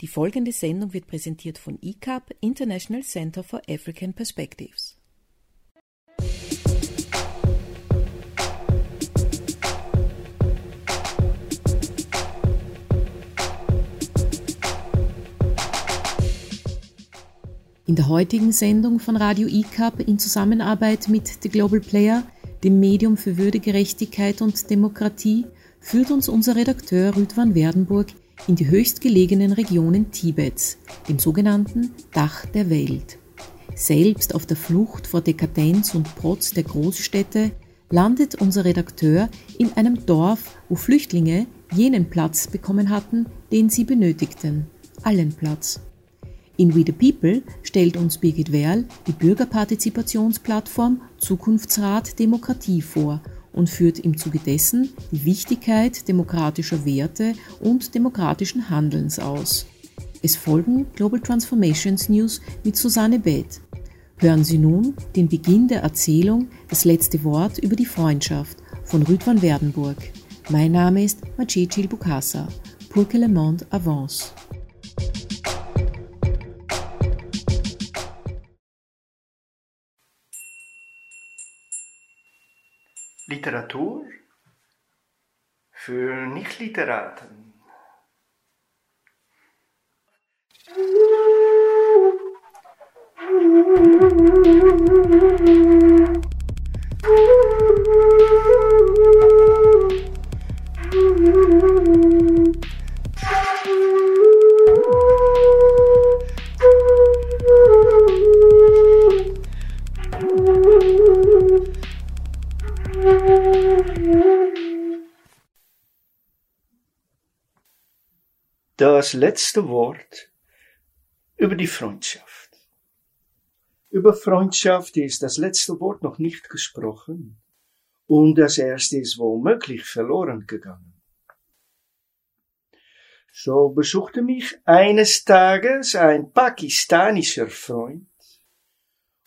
Die folgende Sendung wird präsentiert von ICAP, International Center for African Perspectives. In der heutigen Sendung von Radio ICAP in Zusammenarbeit mit The Global Player, dem Medium für Würdegerechtigkeit und Demokratie, führt uns unser Redakteur Rüdwan Werdenburg in die höchstgelegenen Regionen Tibets, dem sogenannten Dach der Welt. Selbst auf der Flucht vor Dekadenz und Protz der Großstädte landet unser Redakteur in einem Dorf, wo Flüchtlinge jenen Platz bekommen hatten, den sie benötigten, allen Platz. In We the People stellt uns Birgit Werl die Bürgerpartizipationsplattform Zukunftsrat Demokratie vor und führt im Zuge dessen die Wichtigkeit demokratischer Werte und demokratischen Handelns aus. Es folgen Global Transformations News mit Susanne Beth. Hören Sie nun den Beginn der Erzählung Das letzte Wort über die Freundschaft von Rüd van Werdenburg. Mein Name ist Majid Bukasa. Pour que le monde avance. Literatur für Nichtliteraten. Das letzte Wort über die Freundschaft. Über Freundschaft ist das letzte Wort noch nicht gesprochen und das erste ist womöglich verloren gegangen. So besuchte mich eines Tages ein pakistanischer Freund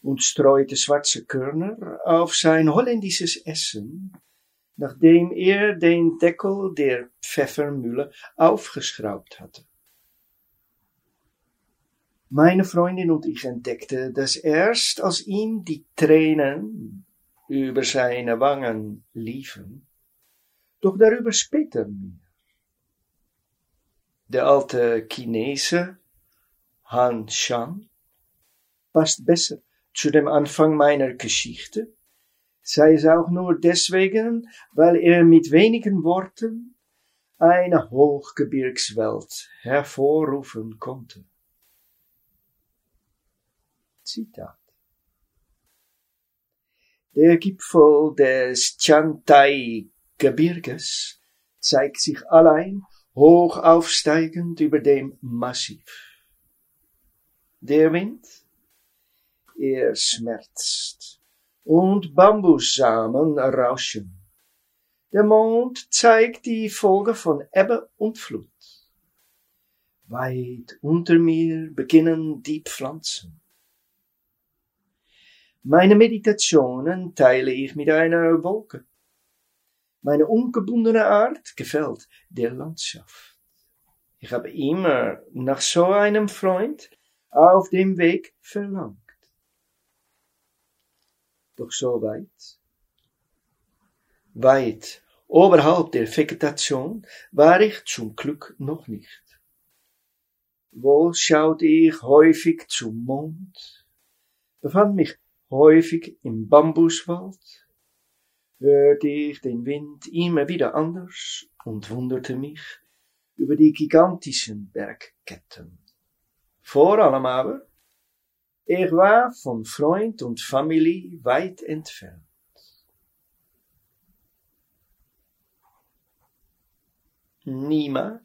und streute schwarze Körner auf sein holländisches Essen nachdem er den Deckel der Pfeffermühle aufgeschraubt hatte. Meine Freundin und ich entdeckte, dass erst als ihm die Tränen über seine Wangen liefen, doch darüber später mehr. Der alte Chinese Han Shan passt besser zu dem Anfang meiner Geschichte, sei es auch nur deswegen, weil er mit wenigen Worten eine Hochgebirgswelt hervorrufen konnte. Zitat. Der Gipfel des Chantai-Gebirges zeigt sich allein hoch aufsteigend über dem Massiv. Der Wind, er schmerzt und Bambussamen rauschen. Der Mond zeigt die Folge von Ebbe und Flut. Weit unter mir beginnen die Pflanzen. Meine Meditationen teile ich mit einer Wolke. Meine ungebundene Art gefällt der Landschaft. Ich habe immer nach so einem Freund auf dem Weg verlangt doch so weit. Weit oberhalb der Vegetation war ich zum Glück noch nicht. Wohl schaute ich häufig zum Mond, befand mich häufig im Bambuswald, hörte ich den Wind immer wieder anders und wunderte mich über die gigantischen Bergketten. Vor allem aber er war von Freund und Familie weit entfernt. Niemand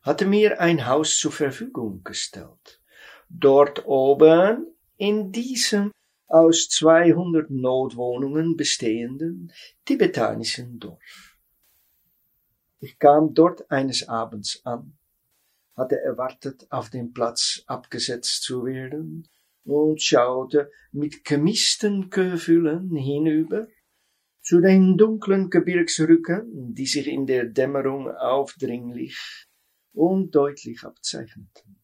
hatte mir ein Haus zur Verfügung gestellt. Dort oben, in diesem aus 200 Notwohnungen bestehenden tibetanischen Dorf. Ich kam dort eines Abends an, hatte erwartet, auf dem Platz abgesetzt zu werden, und schaute mit gemischten Gefühlen hinüber zu den dunklen Gebirgsrücken, die sich in der Dämmerung aufdringlich und deutlich abzeichneten.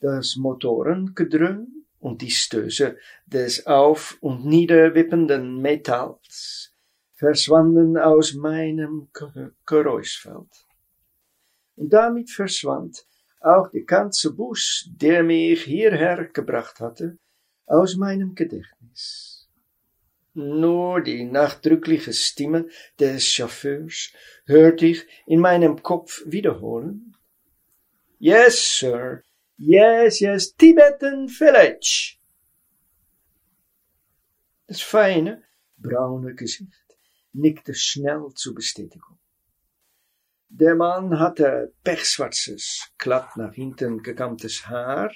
Das Motorengedröhn und die Stöße des auf- und niederwippenden Metalls verschwanden aus meinem Geräuschfeld. Und damit verschwand auch der ganze Bus, der mich hierher gebracht hatte, aus meinem Gedächtnis. Nur die nachdrückliche Stimme des Chauffeurs hörte ich in meinem Kopf wiederholen. Yes, sir. Yes, yes, Tibetan Village. Das feine, braune Gesicht nickte schnell zur Bestätigung. Der Mann hatte pechschwarzes, glatt nach hinten gekammtes Haar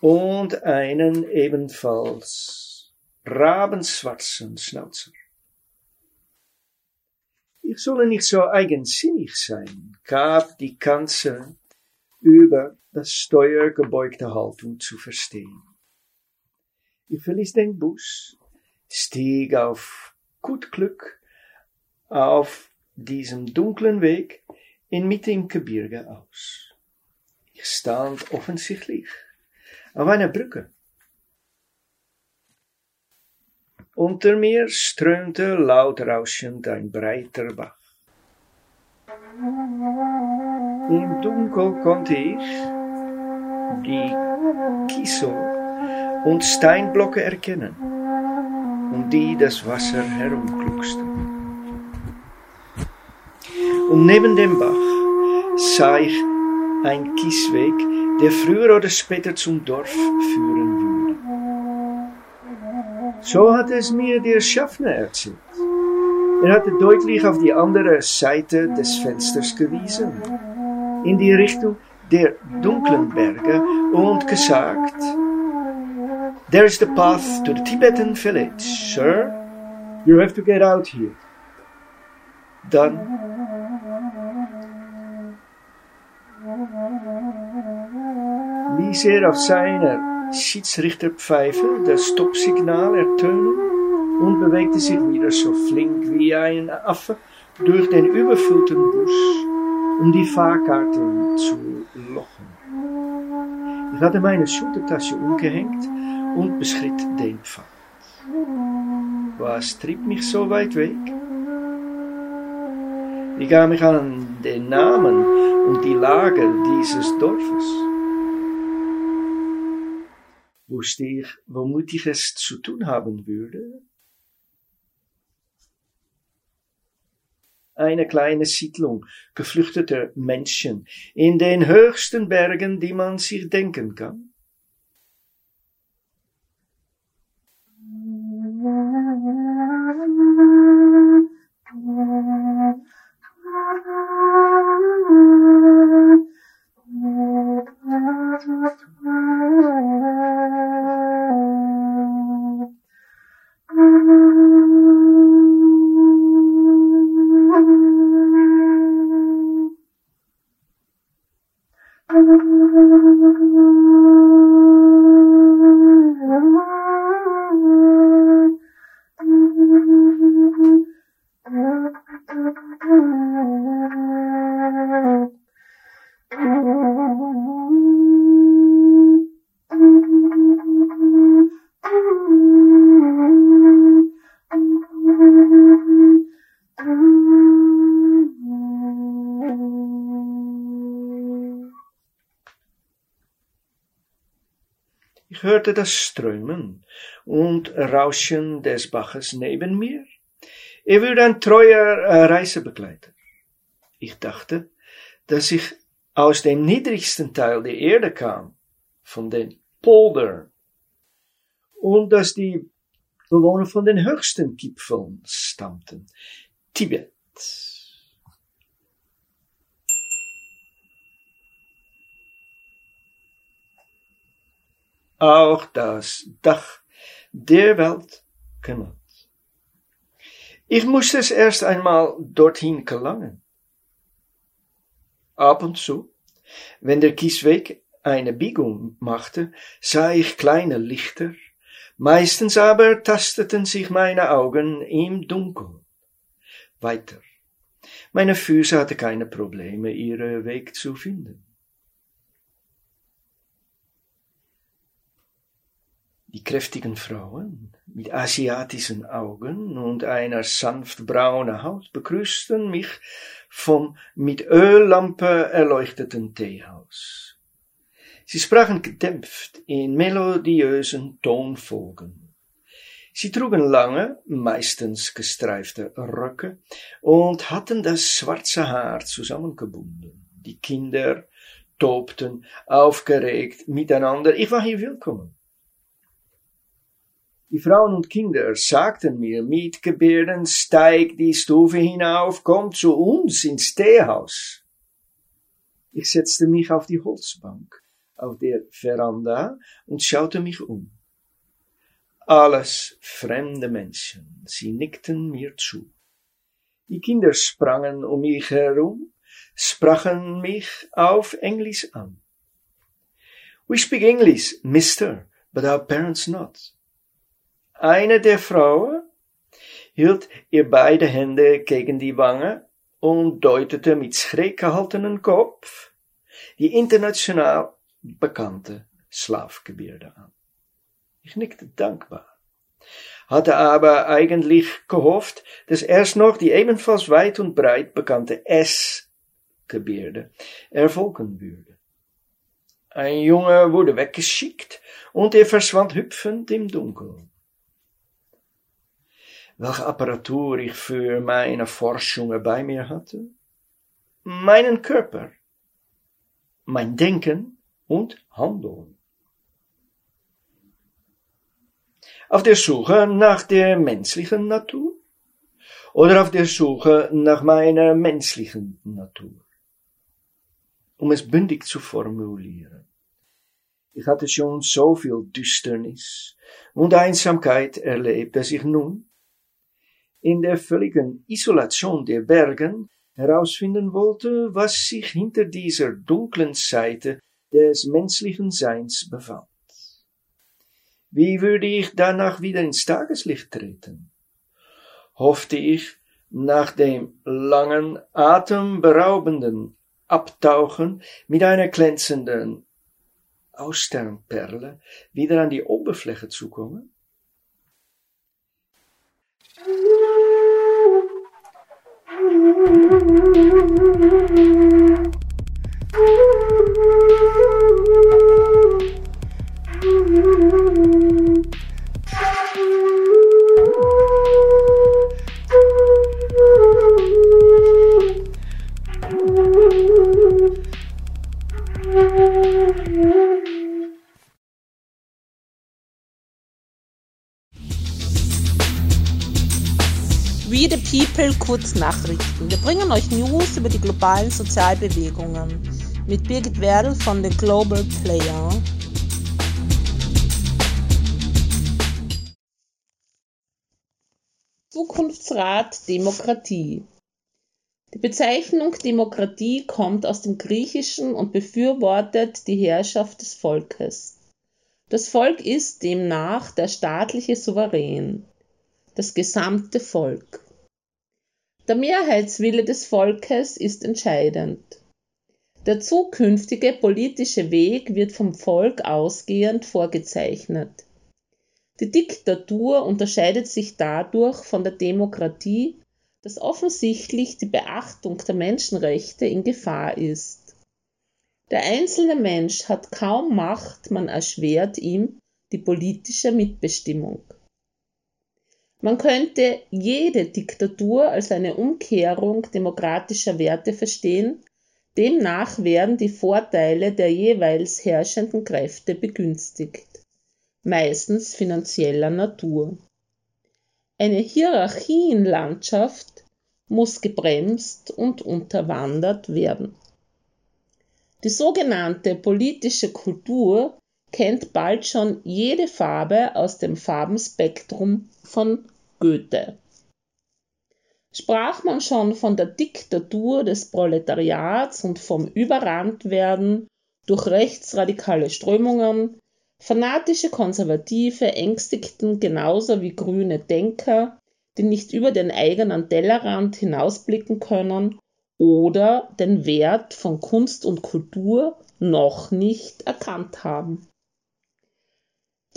und einen ebenfalls rabenschwarzen Schnauzer. Ich solle nicht so eigensinnig sein, gab die Kanzel über das Steuer gebeugte Haltung zu verstehen. Ich verließ den Bus, stieg auf gut Glück auf diesem dunklen Weg inmitten Gebirge aus. Ich stand offensichtlich auf einer Brücke. Unter mir strömte laut rauschend ein breiter Bach. Im Dunkel konnte ich die Kiesel und Steinblöcke erkennen, um die das Wasser herumkluckste. Und neben dem Bach sah ich ein Kiesweg, der früher oder später zum Dorf führen würde. So hat es mir der Schaffner erzählt. Er hatte deutlich auf die andere Seite des Fensters gewiesen, in die Richtung der dunklen Berge und gesagt, There is the path to the Tibetan village, sir. You have to get out here. Dann ließ er auf seiner Schiedsrichterpfeife das Stoppsignal ertönen und bewegte sich wieder so flink wie ein Affe durch den überfüllten Bus, um die Fahrkarten zu lochen. Ich hatte meine Schultertasche umgehängt und beschritt den Pfad. Was trieb mich so weit weg? Ich gab mich an den Namen und die Lage dieses Dorfes. Wusste ich, womit ich es zu tun haben würde? Eine kleine Siedlung geflüchteter Menschen in den höchsten Bergen, die man sich denken kann. Hörte das Strömen und Rauschen des Baches neben mir. Er würde ein treuer äh, Reisebegleiter. Ich dachte, dass ich aus dem niedrigsten Teil der Erde kam, von den Poldern, und dass die Bewohner von den höchsten Gipfeln stammten, Tibet. Auch das Dach der Welt kümmert. Ich musste es erst einmal dorthin gelangen. Ab und zu, wenn der Kiesweg eine Biegung machte, sah ich kleine Lichter, meistens aber tasteten sich meine Augen im Dunkeln weiter. Meine Füße hatten keine Probleme, ihren Weg zu finden. Die kräftigen Frauen mit asiatischen Augen und einer sanft braunen Haut begrüßten mich vom mit Öllampe erleuchteten Teehaus. Sie sprachen gedämpft in melodiösen Tonfolgen. Sie trugen lange, meistens gestreifte Röcke und hatten das schwarze Haar zusammengebunden. Die Kinder tobten aufgeregt miteinander. Ich war hier willkommen. Die Frauen und Kinder sagten mir mit Gebärden, steig die Stufe hinauf, komm zu uns ins Teehaus. Ich setzte mich auf die Holzbank auf der Veranda und schaute mich um. Alles fremde Menschen, sie nickten mir zu. Die Kinder sprangen um mich herum, sprachen mich auf Englisch an. We speak English, Mister, but our parents not. Eine der Frauen hielt ihr beide Hände gegen die Wange und deutete mit schräg gehaltenen Kopf die international bekannte Schlafgebirde an. Ich nickte dankbar, hatte aber eigentlich gehofft, dass erst noch die ebenfalls weit und breit bekannte S-Gebirde erfolgen würde. Ein Junge wurde weggeschickt und er verschwand hüpfend im Dunkeln welche Apparatur ich für meine Forschungen bei mir hatte, meinen Körper, mein Denken und Handeln. Auf der Suche nach der menschlichen Natur oder auf der Suche nach meiner menschlichen Natur. Um es bündig zu formulieren. Ich hatte schon so viel Düsternis und Einsamkeit erlebt, dass ich nun in der völligen Isolation der Bergen herausfinden wollte, was sich hinter dieser dunklen Seite des menschlichen Seins befand. Wie würde ich danach wieder ins Tageslicht treten? Hoffte ich, nach dem langen, atemberaubenden Abtauchen mit einer glänzenden Austernperle wieder an die Oberfläche zu kommen? Thank. People Kurznachrichten. Wir bringen euch News über die globalen Sozialbewegungen mit Birgit Werdl von The Global Player. Zukunftsrat Demokratie. Die Bezeichnung Demokratie kommt aus dem Griechischen und befürwortet die Herrschaft des Volkes. Das Volk ist demnach der staatliche Souverän das gesamte Volk. Der Mehrheitswille des Volkes ist entscheidend. Der zukünftige politische Weg wird vom Volk ausgehend vorgezeichnet. Die Diktatur unterscheidet sich dadurch von der Demokratie, dass offensichtlich die Beachtung der Menschenrechte in Gefahr ist. Der einzelne Mensch hat kaum Macht, man erschwert ihm die politische Mitbestimmung. Man könnte jede Diktatur als eine Umkehrung demokratischer Werte verstehen, demnach werden die Vorteile der jeweils herrschenden Kräfte begünstigt, meistens finanzieller Natur. Eine Hierarchienlandschaft muss gebremst und unterwandert werden. Die sogenannte politische Kultur kennt bald schon jede Farbe aus dem Farbenspektrum von Goethe. Sprach man schon von der Diktatur des Proletariats und vom Überranntwerden durch rechtsradikale Strömungen, fanatische Konservative ängstigten genauso wie grüne Denker, die nicht über den eigenen Tellerrand hinausblicken können oder den Wert von Kunst und Kultur noch nicht erkannt haben.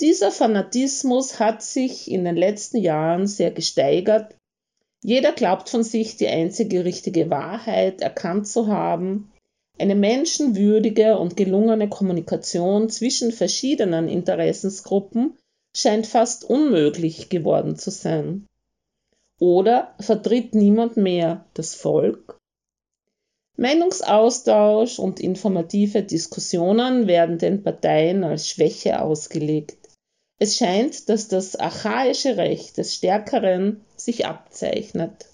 Dieser Fanatismus hat sich in den letzten Jahren sehr gesteigert. Jeder glaubt von sich, die einzige richtige Wahrheit erkannt zu haben. Eine menschenwürdige und gelungene Kommunikation zwischen verschiedenen Interessensgruppen scheint fast unmöglich geworden zu sein. Oder vertritt niemand mehr das Volk? Meinungsaustausch und informative Diskussionen werden den Parteien als Schwäche ausgelegt. Es scheint, dass das archaische Recht des Stärkeren sich abzeichnet.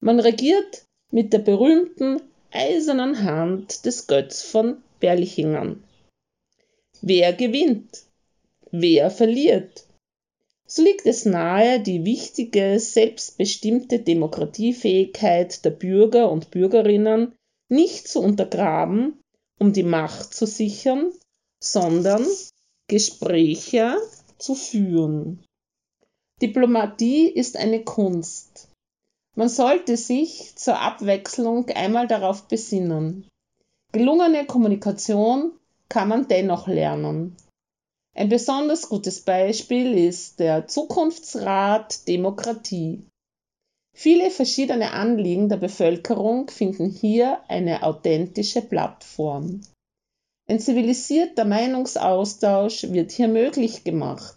Man regiert mit der berühmten eisernen Hand des Götz von Berlichingen. Wer gewinnt? Wer verliert? So liegt es nahe, die wichtige, selbstbestimmte Demokratiefähigkeit der Bürger und Bürgerinnen nicht zu untergraben, um die Macht zu sichern, sondern Gespräche zu führen. Diplomatie ist eine Kunst. Man sollte sich zur Abwechslung einmal darauf besinnen. Gelungene Kommunikation kann man dennoch lernen. Ein besonders gutes Beispiel ist der Zukunftsrat Demokratie. Viele verschiedene Anliegen der Bevölkerung finden hier eine authentische Plattform. Ein zivilisierter Meinungsaustausch wird hier möglich gemacht.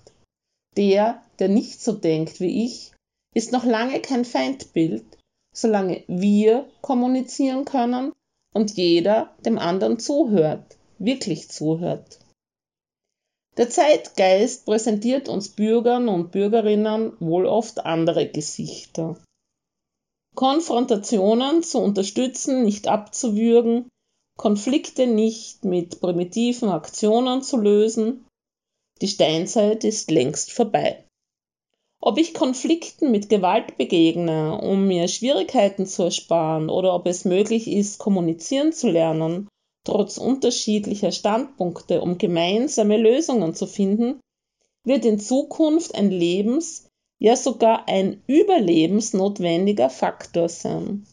Der, der nicht so denkt wie ich, ist noch lange kein Feindbild, solange wir kommunizieren können und jeder dem anderen zuhört, wirklich zuhört. Der Zeitgeist präsentiert uns Bürgern und Bürgerinnen wohl oft andere Gesichter. Konfrontationen zu unterstützen, nicht abzuwürgen, Konflikte nicht mit primitiven Aktionen zu lösen. Die Steinzeit ist längst vorbei. Ob ich Konflikten mit Gewalt begegne, um mir Schwierigkeiten zu ersparen, oder ob es möglich ist, kommunizieren zu lernen trotz unterschiedlicher Standpunkte, um gemeinsame Lösungen zu finden, wird in Zukunft ein lebens-, ja sogar ein überlebensnotwendiger Faktor sein.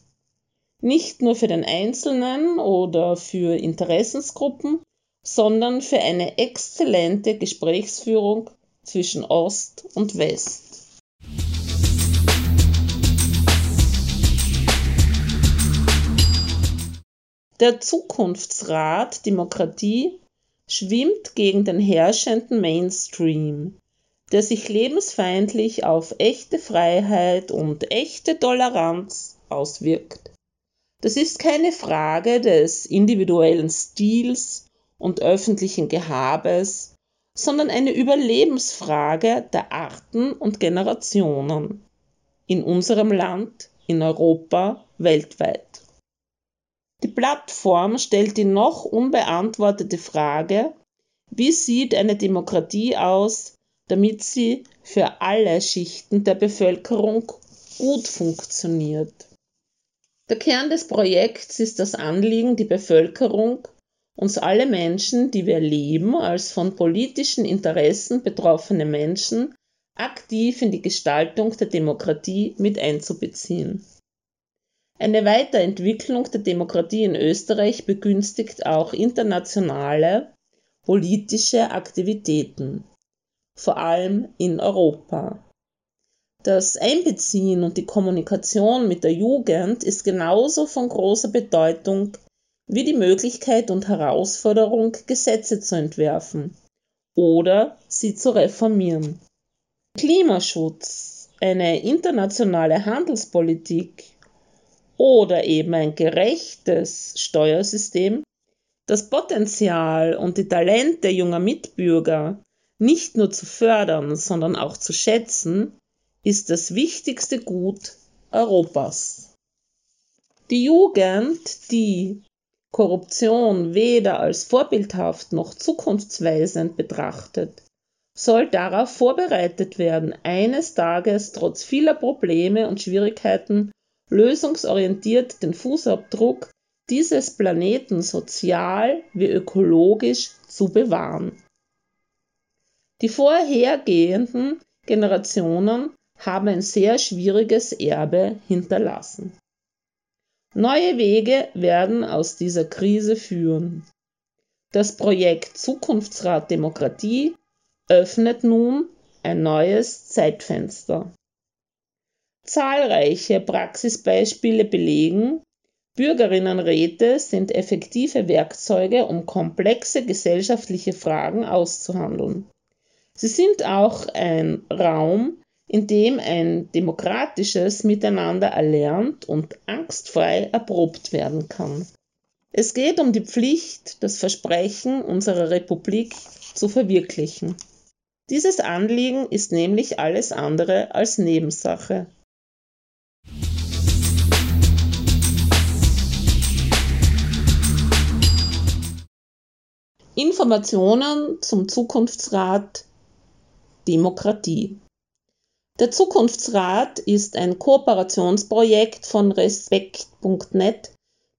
Nicht nur für den Einzelnen oder für Interessensgruppen, sondern für eine exzellente Gesprächsführung zwischen Ost und West. Der Zukunftsrat Demokratie schwimmt gegen den herrschenden Mainstream, der sich lebensfeindlich auf echte Freiheit und echte Toleranz auswirkt. Das ist keine Frage des individuellen Stils und öffentlichen Gehabes, sondern eine Überlebensfrage der Arten und Generationen in unserem Land, in Europa, weltweit. Die Plattform stellt die noch unbeantwortete Frage, wie sieht eine Demokratie aus, damit sie für alle Schichten der Bevölkerung gut funktioniert. Der Kern des Projekts ist das Anliegen, die Bevölkerung, uns alle Menschen, die wir leben, als von politischen Interessen betroffene Menschen, aktiv in die Gestaltung der Demokratie mit einzubeziehen. Eine Weiterentwicklung der Demokratie in Österreich begünstigt auch internationale politische Aktivitäten, vor allem in Europa. Das Einbeziehen und die Kommunikation mit der Jugend ist genauso von großer Bedeutung wie die Möglichkeit und Herausforderung, Gesetze zu entwerfen oder sie zu reformieren. Klimaschutz, eine internationale Handelspolitik oder eben ein gerechtes Steuersystem das Potenzial und die Talente junger Mitbürger nicht nur zu fördern, sondern auch zu schätzen, ist das wichtigste Gut Europas. Die Jugend, die Korruption weder als vorbildhaft noch zukunftsweisend betrachtet, soll darauf vorbereitet werden, eines Tages trotz vieler Probleme und Schwierigkeiten lösungsorientiert den Fußabdruck dieses Planeten sozial wie ökologisch zu bewahren. Die vorhergehenden Generationen haben ein sehr schwieriges Erbe hinterlassen. Neue Wege werden aus dieser Krise führen. Das Projekt Zukunftsrat Demokratie öffnet nun ein neues Zeitfenster. Zahlreiche Praxisbeispiele belegen, Bürgerinnenräte sind effektive Werkzeuge, um komplexe gesellschaftliche Fragen auszuhandeln. Sie sind auch ein Raum, in dem ein demokratisches Miteinander erlernt und angstfrei erprobt werden kann. Es geht um die Pflicht, das Versprechen unserer Republik zu verwirklichen. Dieses Anliegen ist nämlich alles andere als Nebensache. Informationen zum Zukunftsrat Demokratie. Der Zukunftsrat ist ein Kooperationsprojekt von Respekt.net,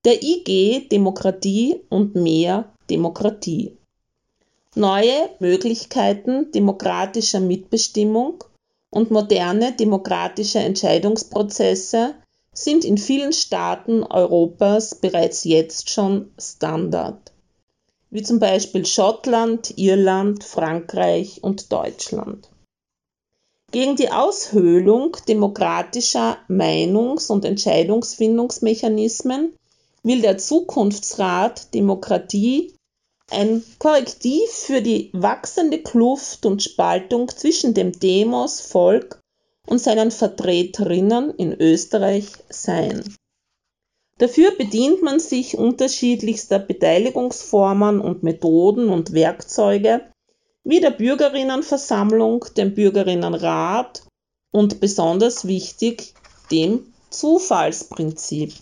der IG Demokratie und mehr Demokratie. Neue Möglichkeiten demokratischer Mitbestimmung und moderne demokratische Entscheidungsprozesse sind in vielen Staaten Europas bereits jetzt schon Standard wie zum Beispiel Schottland, Irland, Frankreich und Deutschland. Gegen die Aushöhlung demokratischer Meinungs- und Entscheidungsfindungsmechanismen will der Zukunftsrat Demokratie ein Korrektiv für die wachsende Kluft und Spaltung zwischen dem Demos Volk und seinen Vertreterinnen in Österreich sein. Dafür bedient man sich unterschiedlichster Beteiligungsformen und Methoden und Werkzeuge wie der Bürgerinnenversammlung, dem Bürgerinnenrat und besonders wichtig dem Zufallsprinzip.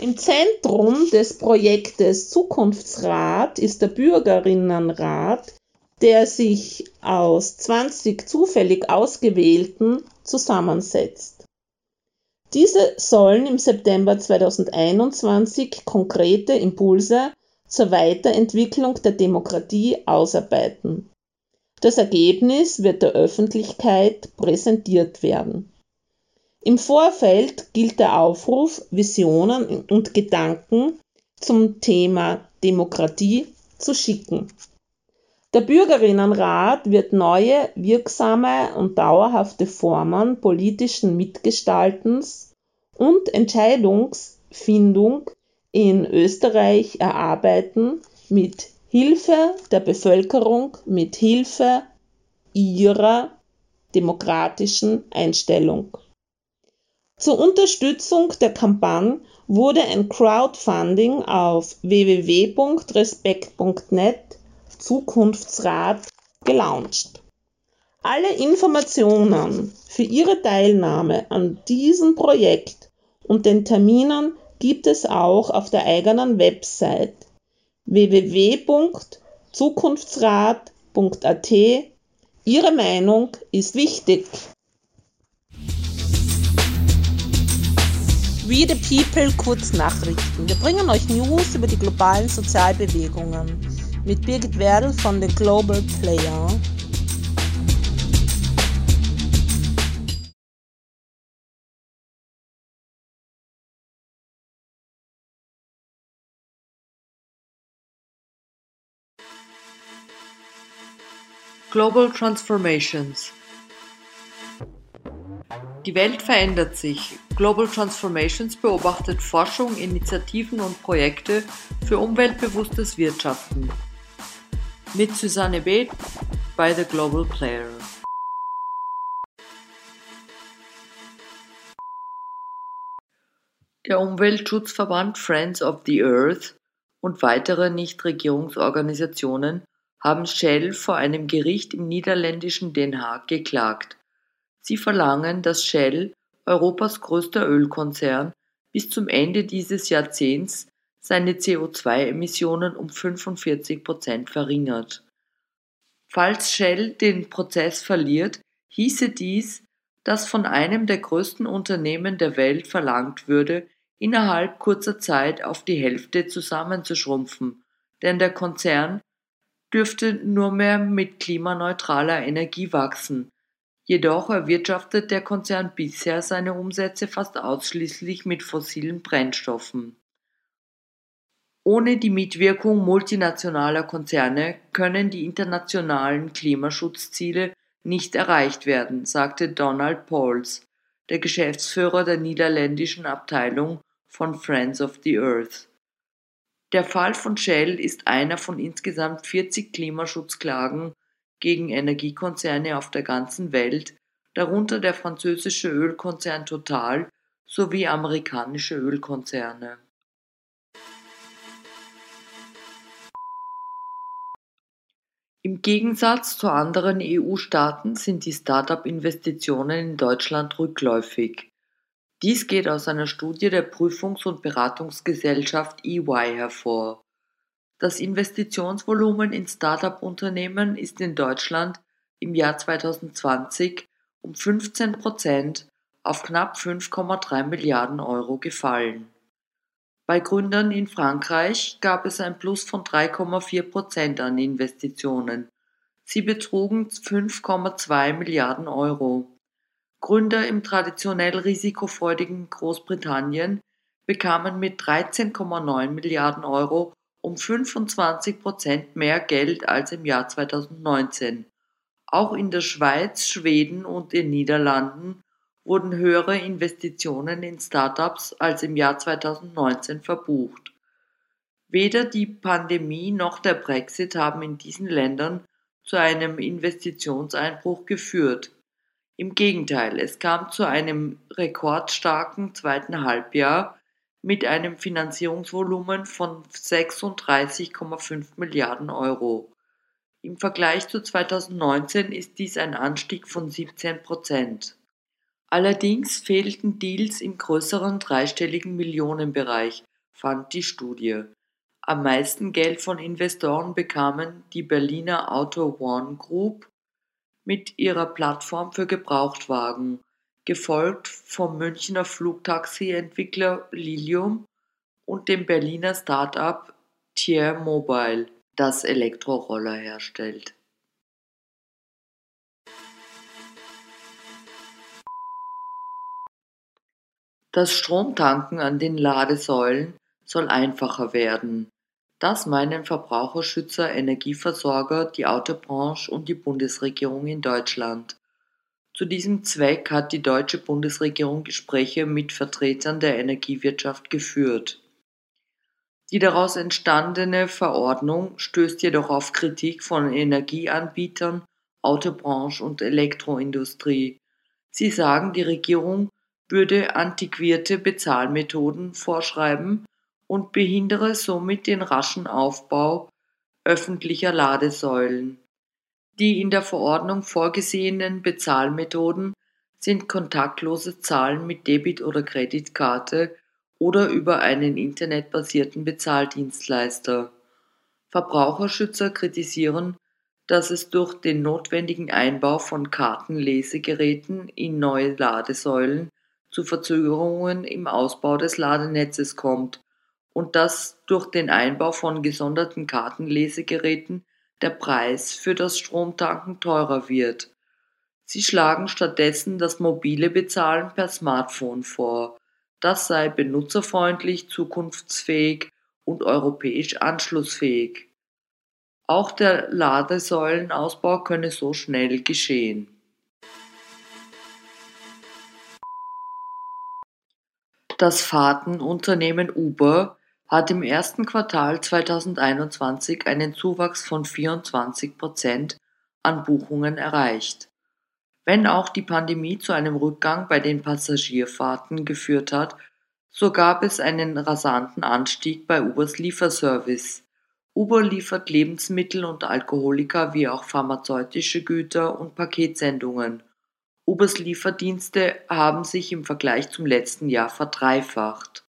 Im Zentrum des Projektes Zukunftsrat ist der Bürgerinnenrat, der sich aus 20 zufällig ausgewählten zusammensetzt. Diese sollen im September 2021 konkrete Impulse zur Weiterentwicklung der Demokratie ausarbeiten. Das Ergebnis wird der Öffentlichkeit präsentiert werden. Im Vorfeld gilt der Aufruf, Visionen und Gedanken zum Thema Demokratie zu schicken. Der Bürgerinnenrat wird neue, wirksame und dauerhafte Formen politischen Mitgestaltens und Entscheidungsfindung in Österreich erarbeiten mit Hilfe der Bevölkerung, mit Hilfe ihrer demokratischen Einstellung. Zur Unterstützung der Kampagne wurde ein Crowdfunding auf www.respekt.net Zukunftsrat gelauncht. Alle Informationen für Ihre Teilnahme an diesem Projekt und den Terminen gibt es auch auf der eigenen Website www.zukunftsrat.at. Ihre Meinung ist wichtig. We the People Kurznachrichten. Wir bringen euch News über die globalen Sozialbewegungen mit Birgit Werdl von The Global Player. Global Transformations Die Welt verändert sich. Global Transformations beobachtet Forschung, Initiativen und Projekte für umweltbewusstes Wirtschaften mit Susanne Beth bei The Global Player. Der Umweltschutzverband Friends of the Earth und weitere Nichtregierungsorganisationen haben Shell vor einem Gericht im niederländischen Den Haag geklagt. Sie verlangen, dass Shell, Europas größter Ölkonzern, bis zum Ende dieses Jahrzehnts seine CO2-Emissionen um 45 Prozent verringert. Falls Shell den Prozess verliert, hieße dies, dass von einem der größten Unternehmen der Welt verlangt würde, innerhalb kurzer Zeit auf die Hälfte zusammenzuschrumpfen, denn der Konzern dürfte nur mehr mit klimaneutraler Energie wachsen. Jedoch erwirtschaftet der Konzern bisher seine Umsätze fast ausschließlich mit fossilen Brennstoffen. Ohne die Mitwirkung multinationaler Konzerne können die internationalen Klimaschutzziele nicht erreicht werden, sagte Donald Pauls, der Geschäftsführer der niederländischen Abteilung von Friends of the Earth. Der Fall von Shell ist einer von insgesamt 40 Klimaschutzklagen gegen Energiekonzerne auf der ganzen Welt, darunter der französische Ölkonzern Total sowie amerikanische Ölkonzerne. Im Gegensatz zu anderen EU-Staaten sind die Start-up-Investitionen in Deutschland rückläufig. Dies geht aus einer Studie der Prüfungs- und Beratungsgesellschaft EY hervor. Das Investitionsvolumen in Start-up-Unternehmen ist in Deutschland im Jahr 2020 um 15 Prozent auf knapp 5,3 Milliarden Euro gefallen. Bei Gründern in Frankreich gab es ein Plus von 3,4 Prozent an Investitionen. Sie betrugen 5,2 Milliarden Euro. Gründer im traditionell risikofreudigen Großbritannien bekamen mit 13,9 Milliarden Euro um 25 Prozent mehr Geld als im Jahr 2019. Auch in der Schweiz, Schweden und den Niederlanden wurden höhere Investitionen in Startups als im Jahr 2019 verbucht. Weder die Pandemie noch der Brexit haben in diesen Ländern zu einem Investitionseinbruch geführt. Im Gegenteil, es kam zu einem rekordstarken zweiten Halbjahr mit einem Finanzierungsvolumen von 36,5 Milliarden Euro. Im Vergleich zu 2019 ist dies ein Anstieg von 17 Prozent. Allerdings fehlten Deals im größeren dreistelligen Millionenbereich, fand die Studie. Am meisten Geld von Investoren bekamen die Berliner Auto One Group mit ihrer Plattform für Gebrauchtwagen, gefolgt vom Münchner Flugtaxi-Entwickler Lilium und dem Berliner Start-up Tier Mobile, das Elektroroller herstellt. Das Stromtanken an den Ladesäulen soll einfacher werden. Das meinen Verbraucherschützer, Energieversorger, die Autobranche und die Bundesregierung in Deutschland. Zu diesem Zweck hat die deutsche Bundesregierung Gespräche mit Vertretern der Energiewirtschaft geführt. Die daraus entstandene Verordnung stößt jedoch auf Kritik von Energieanbietern, Autobranche und Elektroindustrie. Sie sagen, die Regierung würde antiquierte Bezahlmethoden vorschreiben, und behindere somit den raschen Aufbau öffentlicher Ladesäulen. Die in der Verordnung vorgesehenen Bezahlmethoden sind kontaktlose Zahlen mit Debit- oder Kreditkarte oder über einen internetbasierten Bezahldienstleister. Verbraucherschützer kritisieren, dass es durch den notwendigen Einbau von Kartenlesegeräten in neue Ladesäulen zu Verzögerungen im Ausbau des Ladenetzes kommt und dass durch den Einbau von gesonderten Kartenlesegeräten der Preis für das Stromtanken teurer wird. Sie schlagen stattdessen das mobile Bezahlen per Smartphone vor. Das sei benutzerfreundlich, zukunftsfähig und europäisch anschlussfähig. Auch der Ladesäulenausbau könne so schnell geschehen. Das Fahrtenunternehmen Uber hat im ersten Quartal 2021 einen Zuwachs von 24 Prozent an Buchungen erreicht. Wenn auch die Pandemie zu einem Rückgang bei den Passagierfahrten geführt hat, so gab es einen rasanten Anstieg bei Ubers Lieferservice. Uber liefert Lebensmittel und Alkoholika wie auch pharmazeutische Güter und Paketsendungen. Ubers Lieferdienste haben sich im Vergleich zum letzten Jahr verdreifacht.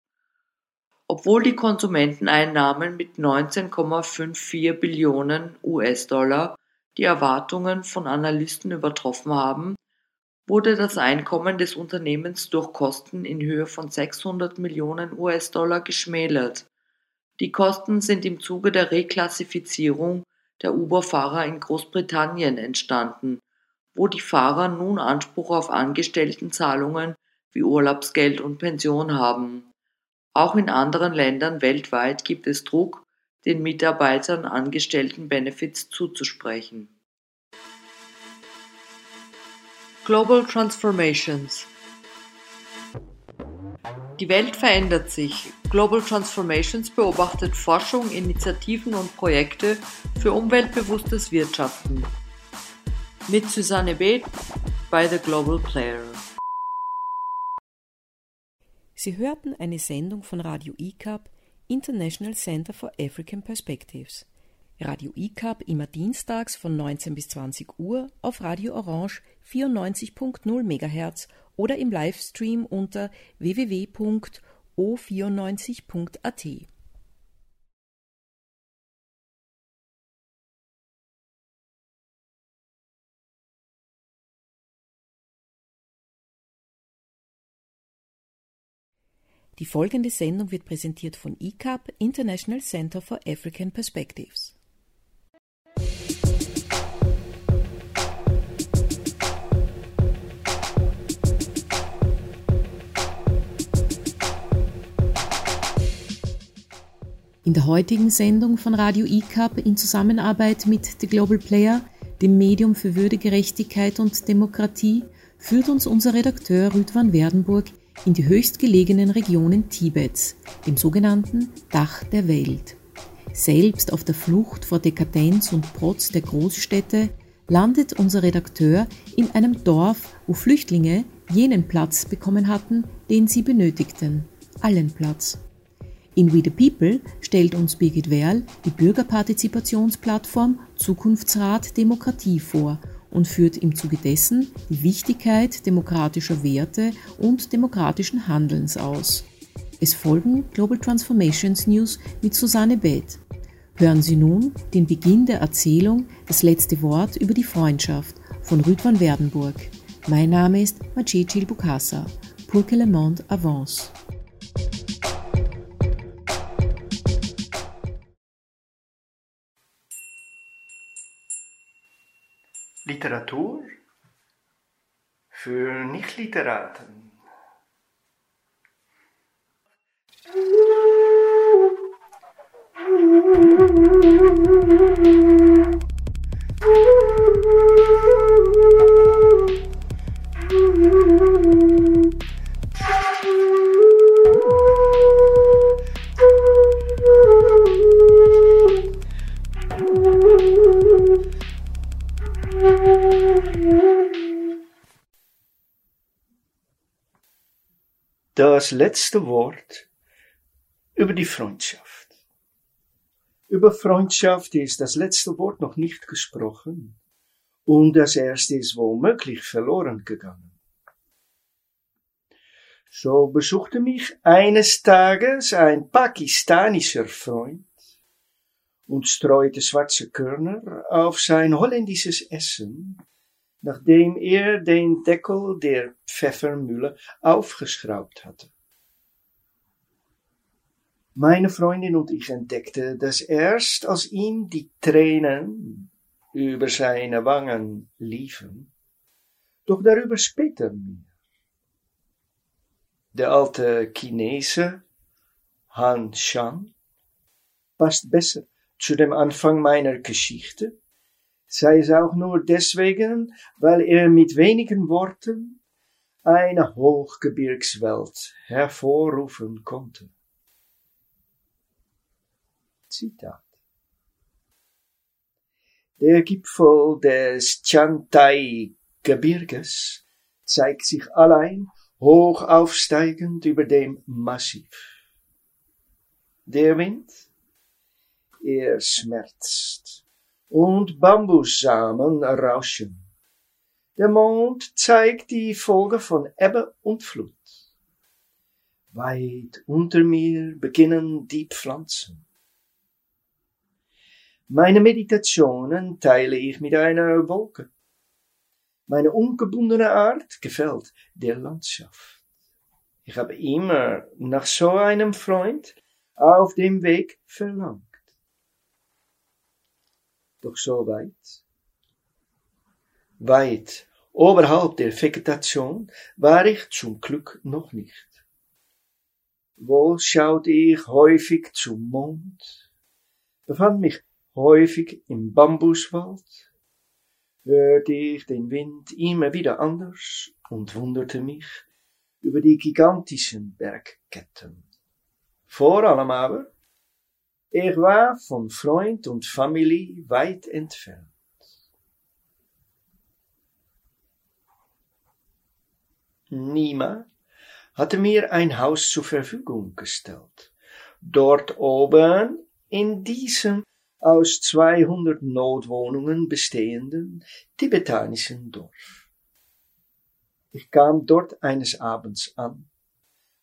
Obwohl die Konsumenteneinnahmen mit 19,54 Billionen US-Dollar die Erwartungen von Analysten übertroffen haben, wurde das Einkommen des Unternehmens durch Kosten in Höhe von 600 Millionen US-Dollar geschmälert. Die Kosten sind im Zuge der Reklassifizierung der Uber-Fahrer in Großbritannien entstanden, wo die Fahrer nun Anspruch auf Angestelltenzahlungen wie Urlaubsgeld und Pension haben. Auch in anderen Ländern weltweit gibt es Druck, den Mitarbeitern Angestellten Benefits zuzusprechen. Global Transformations Die Welt verändert sich. Global Transformations beobachtet Forschung, Initiativen und Projekte für umweltbewusstes Wirtschaften. Mit Susanne Beth bei The Global Player. Sie hörten eine Sendung von Radio ICAP, International Center for African Perspectives. Radio ICAP immer dienstags von 19 bis 20 Uhr auf Radio Orange 94.0 MHz oder im Livestream unter www.o94.at. Die folgende Sendung wird präsentiert von ICAP, International Center for African Perspectives. In der heutigen Sendung von Radio ICAP in Zusammenarbeit mit The Global Player, dem Medium für Würdegerechtigkeit und Demokratie, führt uns unser Redakteur Rüdwan Werdenburg in die höchstgelegenen Regionen Tibets, dem sogenannten Dach der Welt. Selbst auf der Flucht vor Dekadenz und Protz der Großstädte landet unser Redakteur in einem Dorf, wo Flüchtlinge jenen Platz bekommen hatten, den sie benötigten, allen Platz. In We the People stellt uns Birgit Werl die Bürgerpartizipationsplattform Zukunftsrat Demokratie vor und führt im Zuge dessen die Wichtigkeit demokratischer Werte und demokratischen Handelns aus. Es folgen Global Transformations News mit Susanne Beth. Hören Sie nun den Beginn der Erzählung Das letzte Wort über die Freundschaft von Rüdwan Werdenburg. Mein Name ist Majid Chilbukasa. Pour que le monde avance. Literatur für Nichtliteraten. Das letzte Wort über die Freundschaft. Über Freundschaft ist das letzte Wort noch nicht gesprochen und das erste ist womöglich verloren gegangen. So besuchte mich eines Tages ein pakistanischer Freund und streute schwarze Körner auf sein holländisches Essen nachdem er den Deckel der Pfeffermühle aufgeschraubt hatte. Meine Freundin und ich entdeckte, dass erst als ihm die Tränen über seine Wangen liefen, doch darüber später mehr. Der alte Chinese Han Shan passt besser zu dem Anfang meiner Geschichte, sei es auch nur deswegen, weil er mit wenigen Worten eine Hochgebirgswelt hervorrufen konnte. Zitat. Der Gipfel des Chantai-Gebirges zeigt sich allein hoch aufsteigend über dem Massiv. Der Wind, er schmerzt und Bambussamen rauschen. Der Mond zeigt die Folge von Ebbe und Flut. Weit unter mir beginnen die Pflanzen. Meine Meditationen teile ich mit einer Wolke. Meine ungebundene Art gefällt der Landschaft. Ich habe immer nach so einem Freund auf dem Weg verlangt doch so weit. Weit oberhalb der Vegetation war ich zum Glück noch nicht. Wo schaute ich häufig zum Mond, befand mich häufig im Bambuswald, hörte ich den Wind immer wieder anders und wunderte mich über die gigantischen Bergketten. Vor allem aber, ich war von Freund und Familie weit entfernt. Niemand hatte mir ein Haus zur Verfügung gestellt. Dort oben, in diesem aus 200 Notwohnungen bestehenden tibetanischen Dorf. Ich kam dort eines Abends an,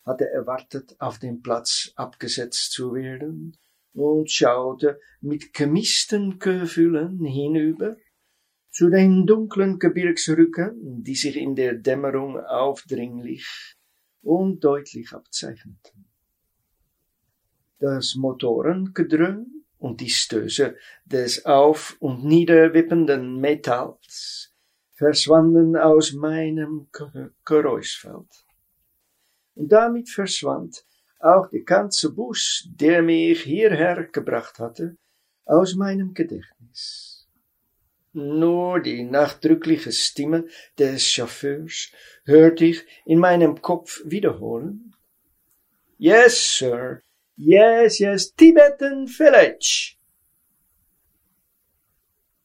hatte erwartet, auf dem Platz abgesetzt zu werden und schaute mit gemissten Gefühlen hinüber zu den dunklen Gebirgsrücken, die sich in der Dämmerung aufdringlich und deutlich abzeichneten. Das Motorengedröhn und die Stöße des auf- und niederwippenden Metalls verschwanden aus meinem Geräuschfeld. Und damit verschwand auch der ganze Bus, der mich hierher gebracht hatte, aus meinem Gedächtnis. Nur die nachdrückliche Stimme des Chauffeurs hörte ich in meinem Kopf wiederholen. Yes, sir. Yes, yes, Tibetan Village.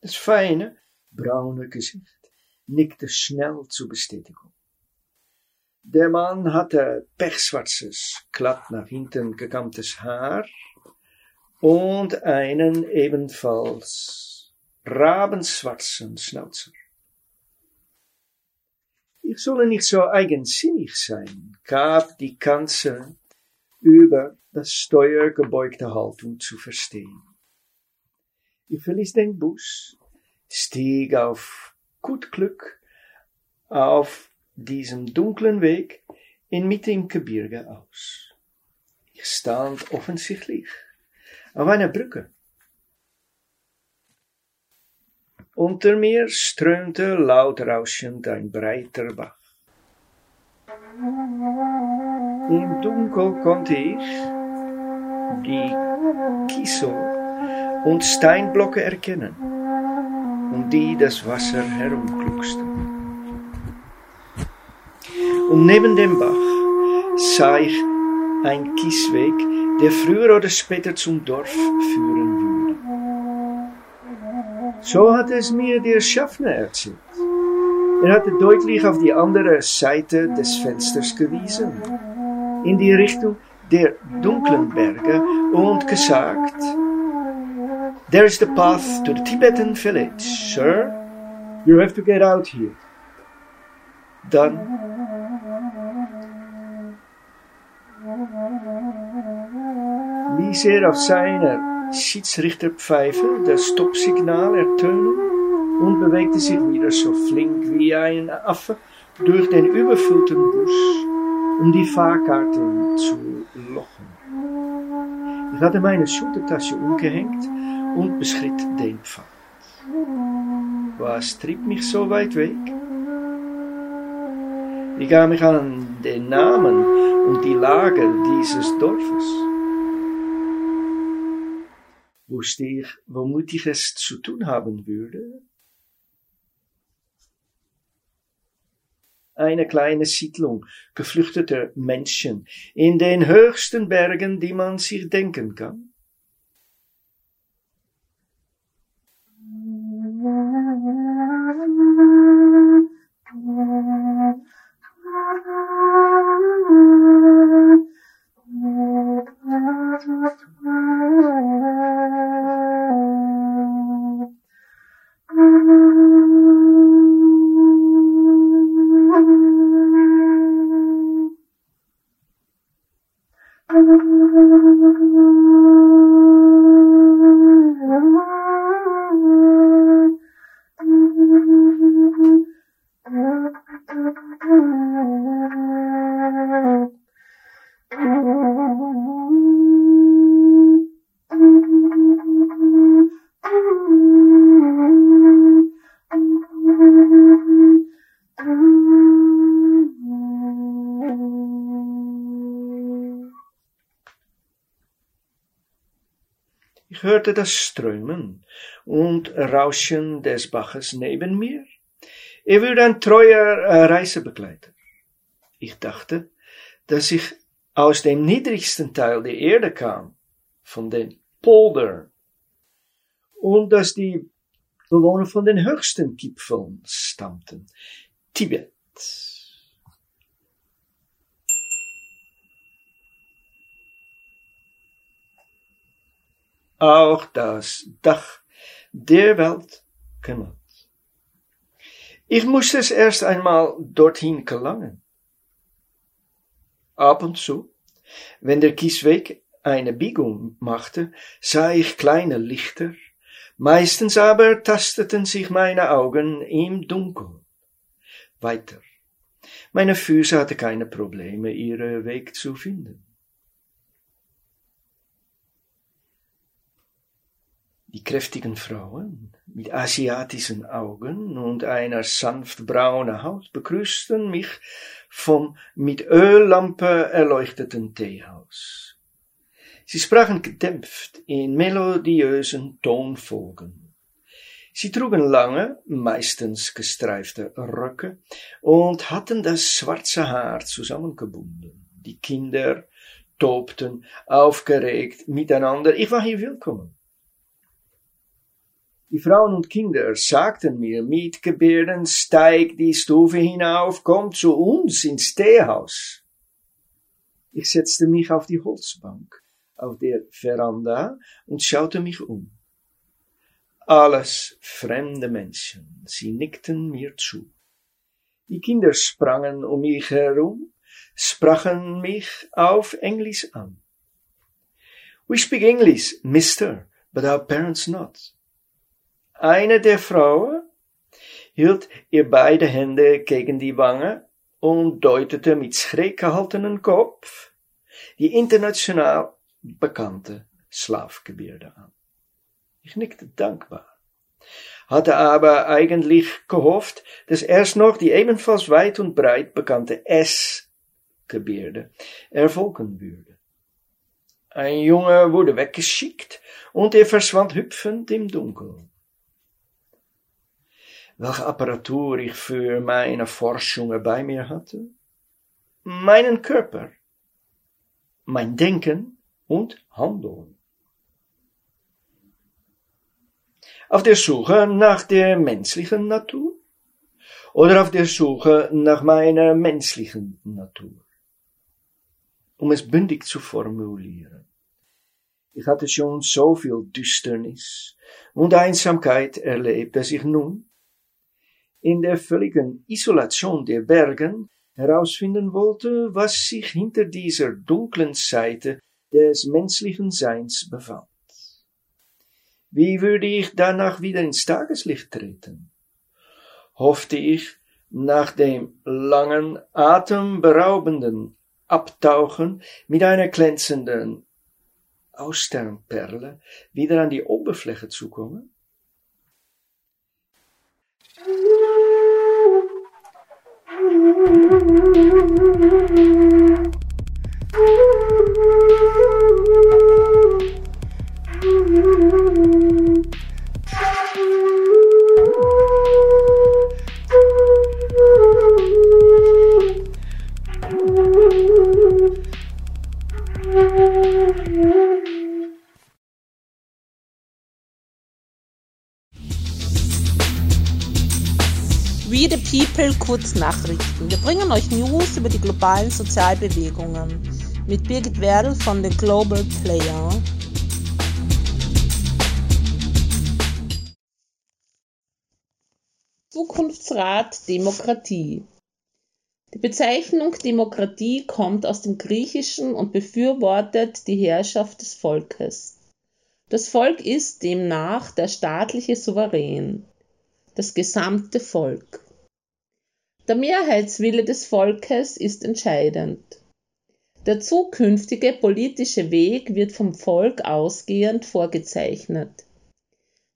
Das feine, braune Gesicht nickte schnell zur Bestätigung. Der Mann hatte pechschwarzes, glatt nach hinten gekammtes Haar und einen ebenfalls rabenschwarzen Schnauzer. Ich solle nicht so eigensinnig sein, gab die Kanzel über das Steuer gebeugte Haltung zu verstehen. Ich verließ den Bus, stieg auf gut Glück auf diesem dunklen Weg inmitten Gebirge aus. Ich stand offensichtlich auf einer Brücke. Unter mir strömte laut rauschend ein breiter Bach. Im Dunkel konnte ich die Kiesel und Steinblöcke erkennen, um die das Wasser herumgluckste. Und neben dem Bach sah ich einen Kiesweg, der früher oder später zum Dorf führen würde. So hat es mir der Schaffner erzählt. Er hatte deutlich auf die andere Seite des Fensters gewiesen, in die Richtung der dunklen Berge und gesagt, There is the path to the Tibetan village, sir. You have to get out here. Dann ließ er auf seiner Schiedsrichterpfeife das Stoppsignal ertönen und bewegte sich wieder so flink wie ein Affe durch den überfüllten Bus, um die Fahrkarten zu lochen. Ich hatte meine Schultertasche umgehängt und beschritt den Pfad. Was trieb mich so weit weg? Ich kam mich an den Namen und die Lage dieses Dorfes. Wusste ich, womit ich es zu tun haben würde? Eine kleine Siedlung geflüchteter Menschen in den höchsten Bergen, die man sich denken kann. Hörte das Strömen und Rauschen des Baches neben mir. Er würde ein treuer äh, Reisebegleiter. Ich dachte, dass ich aus dem niedrigsten Teil der Erde kam, von den Poldern, und dass die Bewohner von den höchsten Gipfeln stammten, Tibet. Auch das Dach der Welt kümmert. Ich musste es erst einmal dorthin gelangen. Ab und zu, wenn der Kiesweg eine Biegung machte, sah ich kleine Lichter, meistens aber tasteten sich meine Augen im Dunkeln weiter. Meine Füße hatten keine Probleme, ihren Weg zu finden. Die kräftigen Frauen mit asiatischen Augen und einer sanft braunen Haut begrüßten mich vom mit Öllampe erleuchteten Teehaus. Sie sprachen gedämpft in melodiösen Tonfolgen. Sie trugen lange, meistens gestreifte Röcke und hatten das schwarze Haar zusammengebunden. Die Kinder tobten aufgeregt miteinander. Ich war hier willkommen. Die Frauen und Kinder sagten mir mit Gebärden, steig die Stufe hinauf, komm zu uns ins Teehaus. Ich setzte mich auf die Holzbank auf der Veranda und schaute mich um. Alles fremde Menschen, sie nickten mir zu. Die Kinder sprangen um mich herum, sprachen mich auf Englisch an. We speak English, mister, but our parents not. Eine der Frauen hielt ihr beide Hände gegen die Wange und deutete mit schräg gehaltenem Kopf die international bekannte Slaafgebirde an. Ich nickte dankbar, hatte aber eigentlich gehofft, dass erst noch die ebenfalls weit und breit bekannte S-Gebirde erfolgen würde. Ein Junge wurde weggeschickt und er verschwand hüpfend im Dunkeln welche Apparatur ich für meine Forschungen bei mir hatte, meinen Körper, mein Denken und Handeln. Auf der Suche nach der menschlichen Natur oder auf der Suche nach meiner menschlichen Natur. Um es bündig zu formulieren. Ich hatte schon so viel Düsternis und Einsamkeit erlebt, dass ich nun in der völligen Isolation der Bergen herausfinden wollte, was sich hinter dieser dunklen Seite des menschlichen Seins befand. Wie würde ich danach wieder ins Tageslicht treten? Hoffte ich, nach dem langen, atemberaubenden Abtauchen mit einer glänzenden Austernperle wieder an die Oberfläche zu kommen? We People Kurznachrichten. Wir bringen euch News über die globalen Sozialbewegungen mit Birgit Werdl von The Global Player. Zukunftsrat Demokratie. Die Bezeichnung Demokratie kommt aus dem Griechischen und befürwortet die Herrschaft des Volkes. Das Volk ist demnach der staatliche Souverän, das gesamte Volk. Der Mehrheitswille des Volkes ist entscheidend. Der zukünftige politische Weg wird vom Volk ausgehend vorgezeichnet.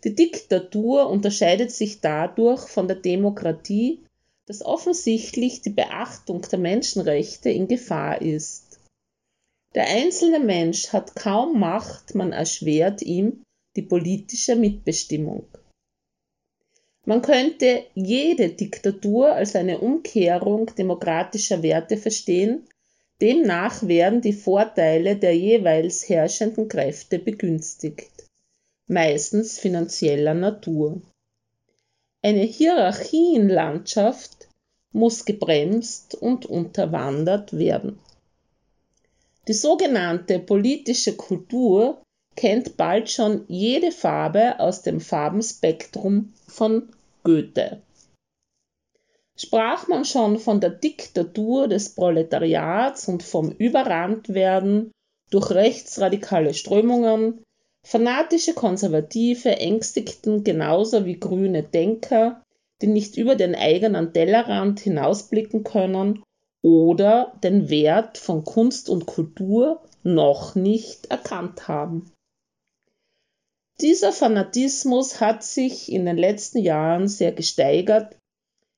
Die Diktatur unterscheidet sich dadurch von der Demokratie, dass offensichtlich die Beachtung der Menschenrechte in Gefahr ist. Der einzelne Mensch hat kaum Macht, man erschwert ihm die politische Mitbestimmung. Man könnte jede Diktatur als eine Umkehrung demokratischer Werte verstehen, demnach werden die Vorteile der jeweils herrschenden Kräfte begünstigt, meistens finanzieller Natur. Eine Hierarchienlandschaft muss gebremst und unterwandert werden. Die sogenannte politische Kultur kennt bald schon jede Farbe aus dem Farbenspektrum von Goethe. Sprach man schon von der Diktatur des Proletariats und vom Überranntwerden durch rechtsradikale Strömungen, fanatische Konservative ängstigten genauso wie grüne Denker, die nicht über den eigenen Tellerrand hinausblicken können oder den Wert von Kunst und Kultur noch nicht erkannt haben. Dieser Fanatismus hat sich in den letzten Jahren sehr gesteigert.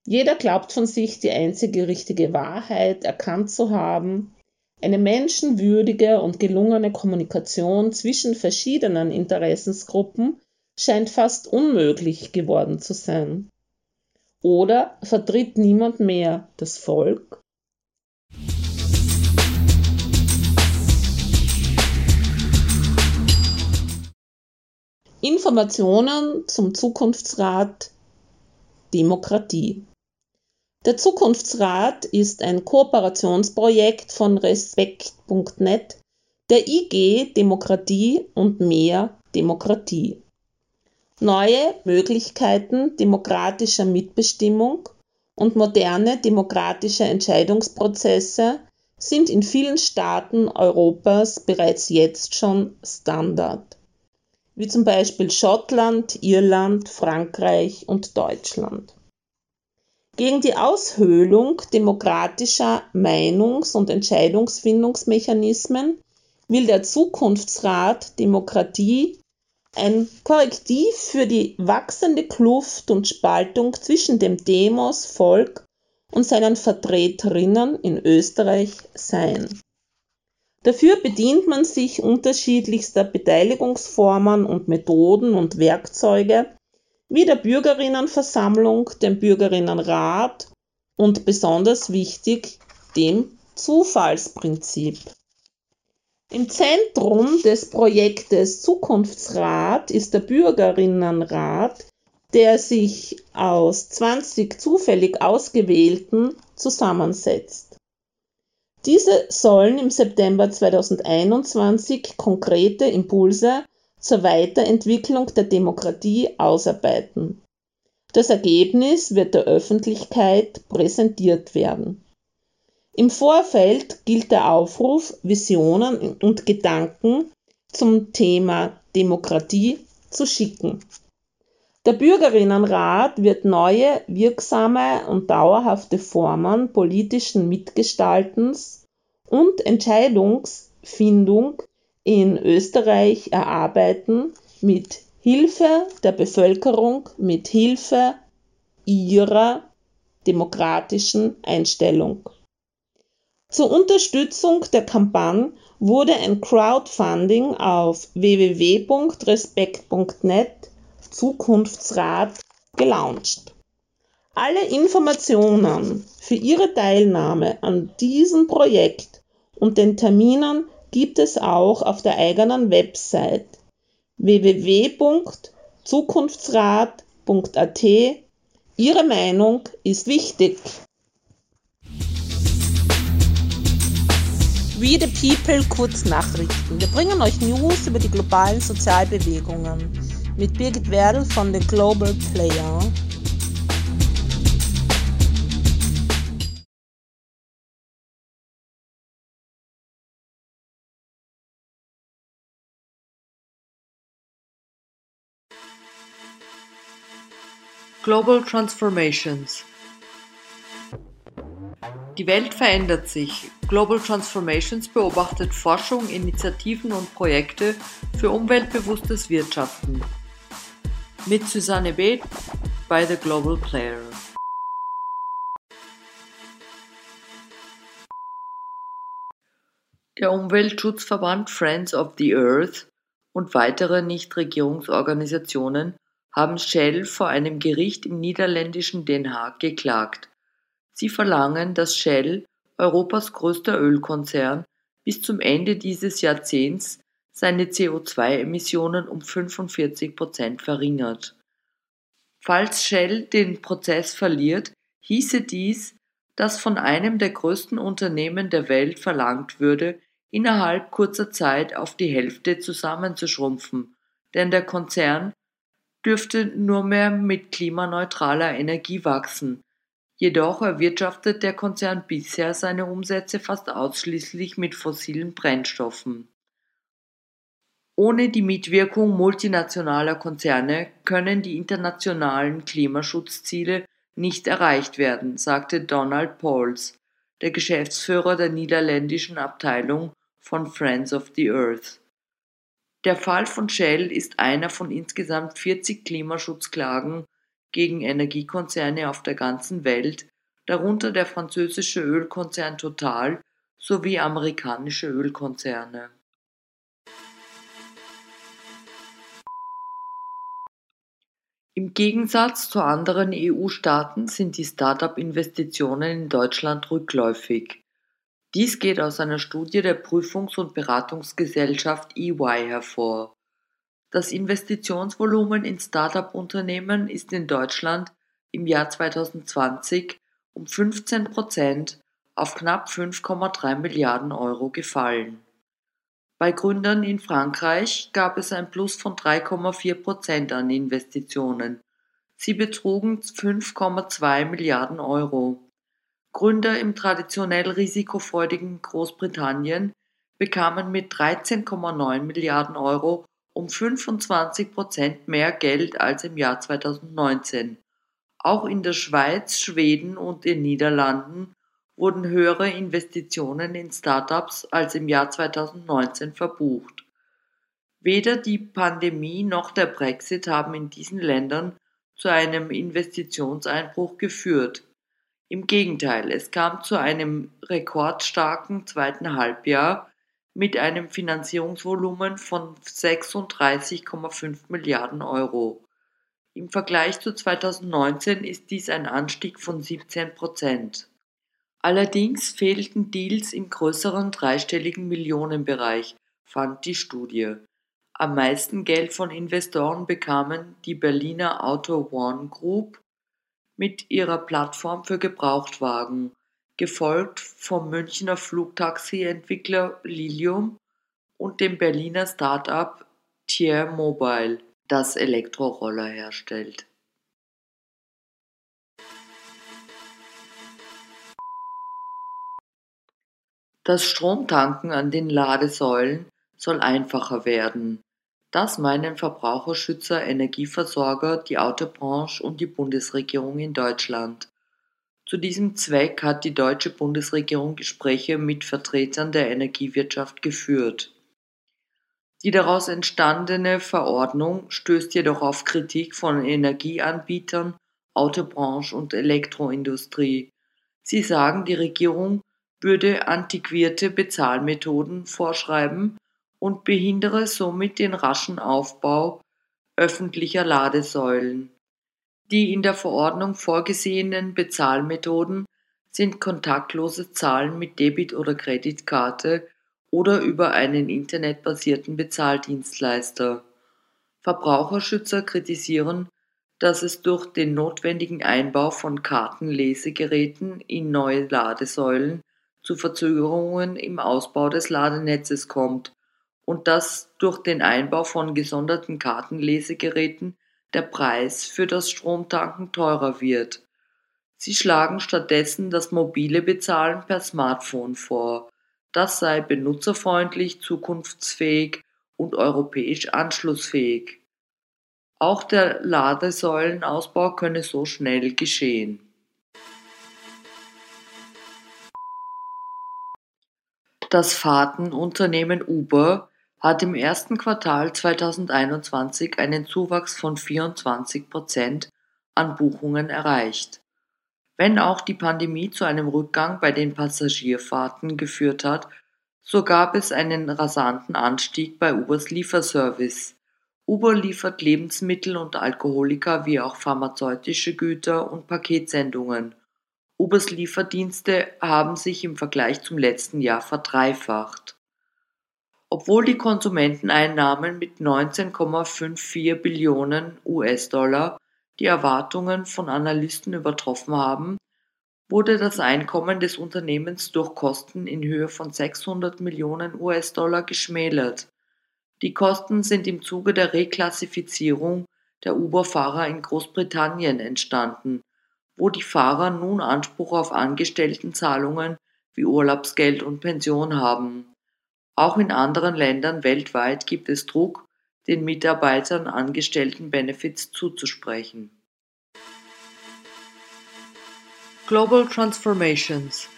Jeder glaubt von sich, die einzige richtige Wahrheit erkannt zu haben eine menschenwürdige und gelungene Kommunikation zwischen verschiedenen Interessensgruppen scheint fast unmöglich geworden zu sein. Oder vertritt niemand mehr das Volk? Informationen zum Zukunftsrat Demokratie. Der Zukunftsrat ist ein Kooperationsprojekt von Respekt.net, der IG Demokratie und mehr Demokratie. Neue Möglichkeiten demokratischer Mitbestimmung und moderne demokratische Entscheidungsprozesse sind in vielen Staaten Europas bereits jetzt schon Standard, wie zum Beispiel Schottland, Irland, Frankreich und Deutschland. Gegen die Aushöhlung demokratischer Meinungs- und Entscheidungsfindungsmechanismen will der Zukunftsrat Demokratie ein Korrektiv für die wachsende Kluft und Spaltung zwischen dem Demos Volk und seinen Vertreterinnen in Österreich sein. Dafür bedient man sich unterschiedlichster Beteiligungsformen und Methoden und Werkzeuge, wie der Bürgerinnenversammlung, dem Bürgerinnenrat und besonders wichtig dem Zufallsprinzip. Im Zentrum des Projektes Zukunftsrat ist der Bürgerinnenrat, der sich aus 20 zufällig ausgewählten zusammensetzt. Diese sollen im September 2021 konkrete Impulse zur Weiterentwicklung der Demokratie ausarbeiten. Das Ergebnis wird der Öffentlichkeit präsentiert werden. Im Vorfeld gilt der Aufruf, Visionen und Gedanken zum Thema Demokratie zu schicken. Der Bürgerinnenrat wird neue, wirksame und dauerhafte Formen politischen Mitgestaltens und Entscheidungsfindung in Österreich erarbeiten mit Hilfe der Bevölkerung, mit Hilfe ihrer demokratischen Einstellung. Zur Unterstützung der Kampagne wurde ein Crowdfunding auf www.respekt.net Zukunftsrat gelauncht. Alle Informationen für Ihre Teilnahme an diesem Projekt und den Terminen gibt es auch auf der eigenen Website www.zukunftsrat.at. Ihre Meinung ist wichtig. We the People Kurznachrichten. Wir bringen euch News über die globalen Sozialbewegungen mit Birgit Werdl von The Global Player. Global Transformations Die Welt verändert sich. Global Transformations beobachtet Forschung, Initiativen und Projekte für umweltbewusstes Wirtschaften. Mit Susanne Beth bei The Global Player. Der Umweltschutzverband Friends of the Earth und weitere Nichtregierungsorganisationen haben Shell vor einem Gericht im niederländischen Den Haag geklagt. Sie verlangen, dass Shell, Europas größter Ölkonzern, bis zum Ende dieses Jahrzehnts seine CO2-Emissionen um 45 Prozent verringert. Falls Shell den Prozess verliert, hieße dies, dass von einem der größten Unternehmen der Welt verlangt würde, innerhalb kurzer Zeit auf die Hälfte zusammenzuschrumpfen, denn der Konzern dürfte nur mehr mit klimaneutraler Energie wachsen. Jedoch erwirtschaftet der Konzern bisher seine Umsätze fast ausschließlich mit fossilen Brennstoffen. Ohne die Mitwirkung multinationaler Konzerne können die internationalen Klimaschutzziele nicht erreicht werden, sagte Donald Pauls, der Geschäftsführer der niederländischen Abteilung von Friends of the Earth. Der Fall von Shell ist einer von insgesamt 40 Klimaschutzklagen gegen Energiekonzerne auf der ganzen Welt, darunter der französische Ölkonzern Total sowie amerikanische Ölkonzerne. Im Gegensatz zu anderen EU-Staaten sind die Start-up-Investitionen in Deutschland rückläufig. Dies geht aus einer Studie der Prüfungs- und Beratungsgesellschaft EY hervor. Das Investitionsvolumen in Start-up-Unternehmen ist in Deutschland im Jahr 2020 um 15 Prozent auf knapp 5,3 Milliarden Euro gefallen. Bei Gründern in Frankreich gab es ein Plus von 3,4 Prozent an Investitionen. Sie betrugen 5,2 Milliarden Euro. Gründer im traditionell risikofreudigen Großbritannien bekamen mit 13,9 Milliarden Euro um 25 Prozent mehr Geld als im Jahr 2019. Auch in der Schweiz, Schweden und den Niederlanden wurden höhere Investitionen in Startups als im Jahr 2019 verbucht. Weder die Pandemie noch der Brexit haben in diesen Ländern zu einem Investitionseinbruch geführt. Im Gegenteil, es kam zu einem rekordstarken zweiten Halbjahr mit einem Finanzierungsvolumen von 36,5 Milliarden Euro. Im Vergleich zu 2019 ist dies ein Anstieg von 17 Prozent. Allerdings fehlten Deals im größeren dreistelligen Millionenbereich, fand die Studie. Am meisten Geld von Investoren bekamen die Berliner Auto One Group mit ihrer Plattform für Gebrauchtwagen, gefolgt vom Münchner Flugtaxi-Entwickler Lilium und dem Berliner Start-up Tier Mobile, das Elektroroller herstellt. Das Stromtanken an den Ladesäulen soll einfacher werden. Das meinen Verbraucherschützer, Energieversorger, die Autobranche und die Bundesregierung in Deutschland. Zu diesem Zweck hat die deutsche Bundesregierung Gespräche mit Vertretern der Energiewirtschaft geführt. Die daraus entstandene Verordnung stößt jedoch auf Kritik von Energieanbietern, Autobranche und Elektroindustrie. Sie sagen, die Regierung würde antiquierte Bezahlmethoden vorschreiben und behindere somit den raschen Aufbau öffentlicher Ladesäulen. Die in der Verordnung vorgesehenen Bezahlmethoden sind kontaktlose Zahlen mit Debit- oder Kreditkarte oder über einen internetbasierten Bezahldienstleister. Verbraucherschützer kritisieren, dass es durch den notwendigen Einbau von Kartenlesegeräten in neue Ladesäulen zu Verzögerungen im Ausbau des Ladenetzes kommt und dass durch den Einbau von gesonderten Kartenlesegeräten der Preis für das Stromtanken teurer wird. Sie schlagen stattdessen das mobile Bezahlen per Smartphone vor. Das sei benutzerfreundlich, zukunftsfähig und europäisch anschlussfähig. Auch der Ladesäulenausbau könne so schnell geschehen. Das Fahrtenunternehmen Uber hat im ersten Quartal 2021 einen Zuwachs von 24 Prozent an Buchungen erreicht. Wenn auch die Pandemie zu einem Rückgang bei den Passagierfahrten geführt hat, so gab es einen rasanten Anstieg bei Ubers Lieferservice. Uber liefert Lebensmittel und Alkoholika wie auch pharmazeutische Güter und Paketsendungen. Ubers Lieferdienste haben sich im Vergleich zum letzten Jahr verdreifacht. Obwohl die Konsumenteneinnahmen mit 19,54 Billionen US-Dollar die Erwartungen von Analysten übertroffen haben, wurde das Einkommen des Unternehmens durch Kosten in Höhe von 600 Millionen US-Dollar geschmälert. Die Kosten sind im Zuge der Reklassifizierung der Uber-Fahrer in Großbritannien entstanden, wo die Fahrer nun Anspruch auf Angestelltenzahlungen wie Urlaubsgeld und Pension haben. Auch in anderen Ländern weltweit gibt es Druck, den Mitarbeitern Angestellten Benefits zuzusprechen. Global Transformations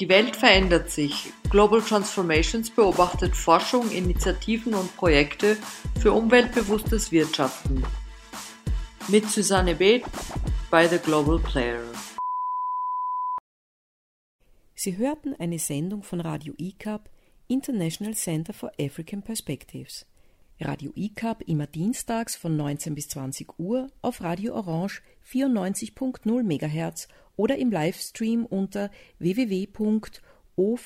Die Welt verändert sich. Global Transformations beobachtet Forschung, Initiativen und Projekte für umweltbewusstes Wirtschaften. Mit Susanne Beth bei The Global Player. Sie hörten eine Sendung von Radio ICAP, International Center for African Perspectives. Radio ICAP immer dienstags von 19 bis 20 Uhr auf Radio Orange 94.0 MHz oder im Livestream unter www.o